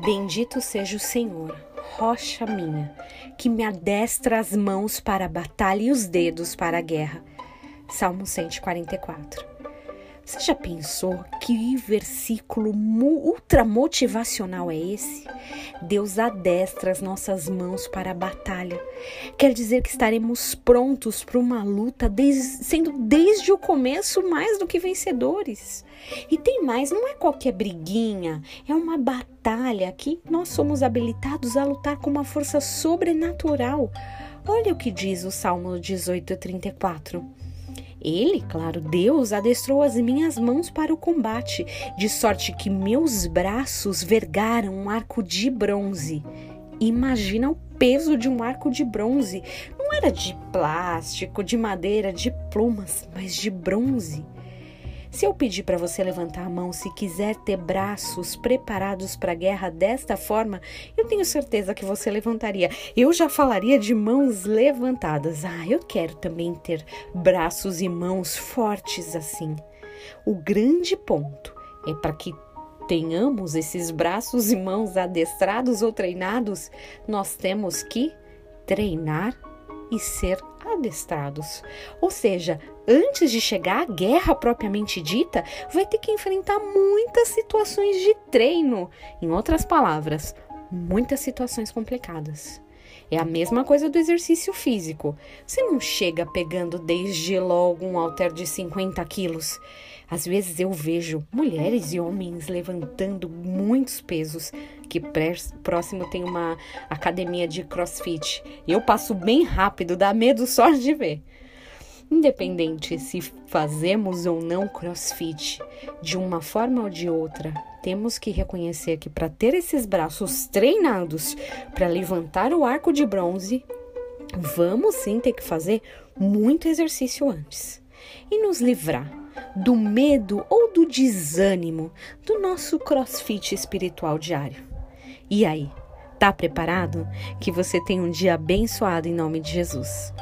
Bendito seja o Senhor, rocha minha, que me adestra as mãos para a batalha e os dedos para a guerra. Salmo 144. Você já pensou que versículo ultra motivacional é esse? Deus adestra as nossas mãos para a batalha. Quer dizer que estaremos prontos para uma luta, desde, sendo desde o começo mais do que vencedores. E tem mais, não é qualquer briguinha, é uma batalha que nós somos habilitados a lutar com uma força sobrenatural. Olha o que diz o Salmo 18, 34. Ele, claro, Deus, adestrou as minhas mãos para o combate, de sorte que meus braços vergaram um arco de bronze. Imagina o peso de um arco de bronze. Não era de plástico, de madeira, de plumas, mas de bronze. Se eu pedir para você levantar a mão se quiser ter braços preparados para a guerra desta forma, eu tenho certeza que você levantaria. Eu já falaria de mãos levantadas. Ah, eu quero também ter braços e mãos fortes assim. O grande ponto é para que tenhamos esses braços e mãos adestrados ou treinados, nós temos que treinar e ser adestrados. Ou seja, antes de chegar à guerra propriamente dita, vai ter que enfrentar muitas situações de treino. Em outras palavras, muitas situações complicadas. É a mesma coisa do exercício físico. Você não chega pegando desde logo um halter de 50 quilos. Às vezes eu vejo mulheres e homens levantando muitos pesos, que próximo tem uma academia de crossfit. Eu passo bem rápido, dá medo só de ver. Independente se fazemos ou não crossfit, de uma forma ou de outra, temos que reconhecer que para ter esses braços treinados para levantar o arco de bronze, vamos sim ter que fazer muito exercício antes e nos livrar do medo ou do desânimo do nosso crossfit espiritual diário. E aí, tá preparado? Que você tenha um dia abençoado em nome de Jesus.